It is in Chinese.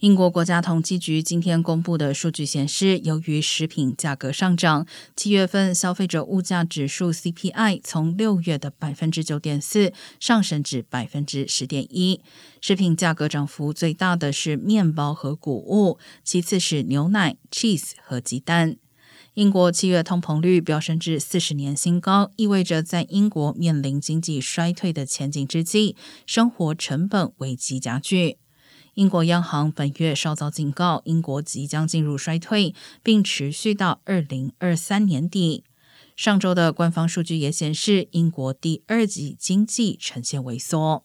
英国国家统计局今天公布的数据显示，由于食品价格上涨，七月份消费者物价指数 CPI 从六月的百分之九点四上升至百分之十点一。食品价格涨幅最大的是面包和谷物，其次是牛奶、cheese 和鸡蛋。英国七月通膨率飙升至四十年新高，意味着在英国面临经济衰退的前景之际，生活成本危机加剧。英国央行本月稍早警告，英国即将进入衰退，并持续到二零二三年底。上周的官方数据也显示，英国第二季经济呈现萎缩。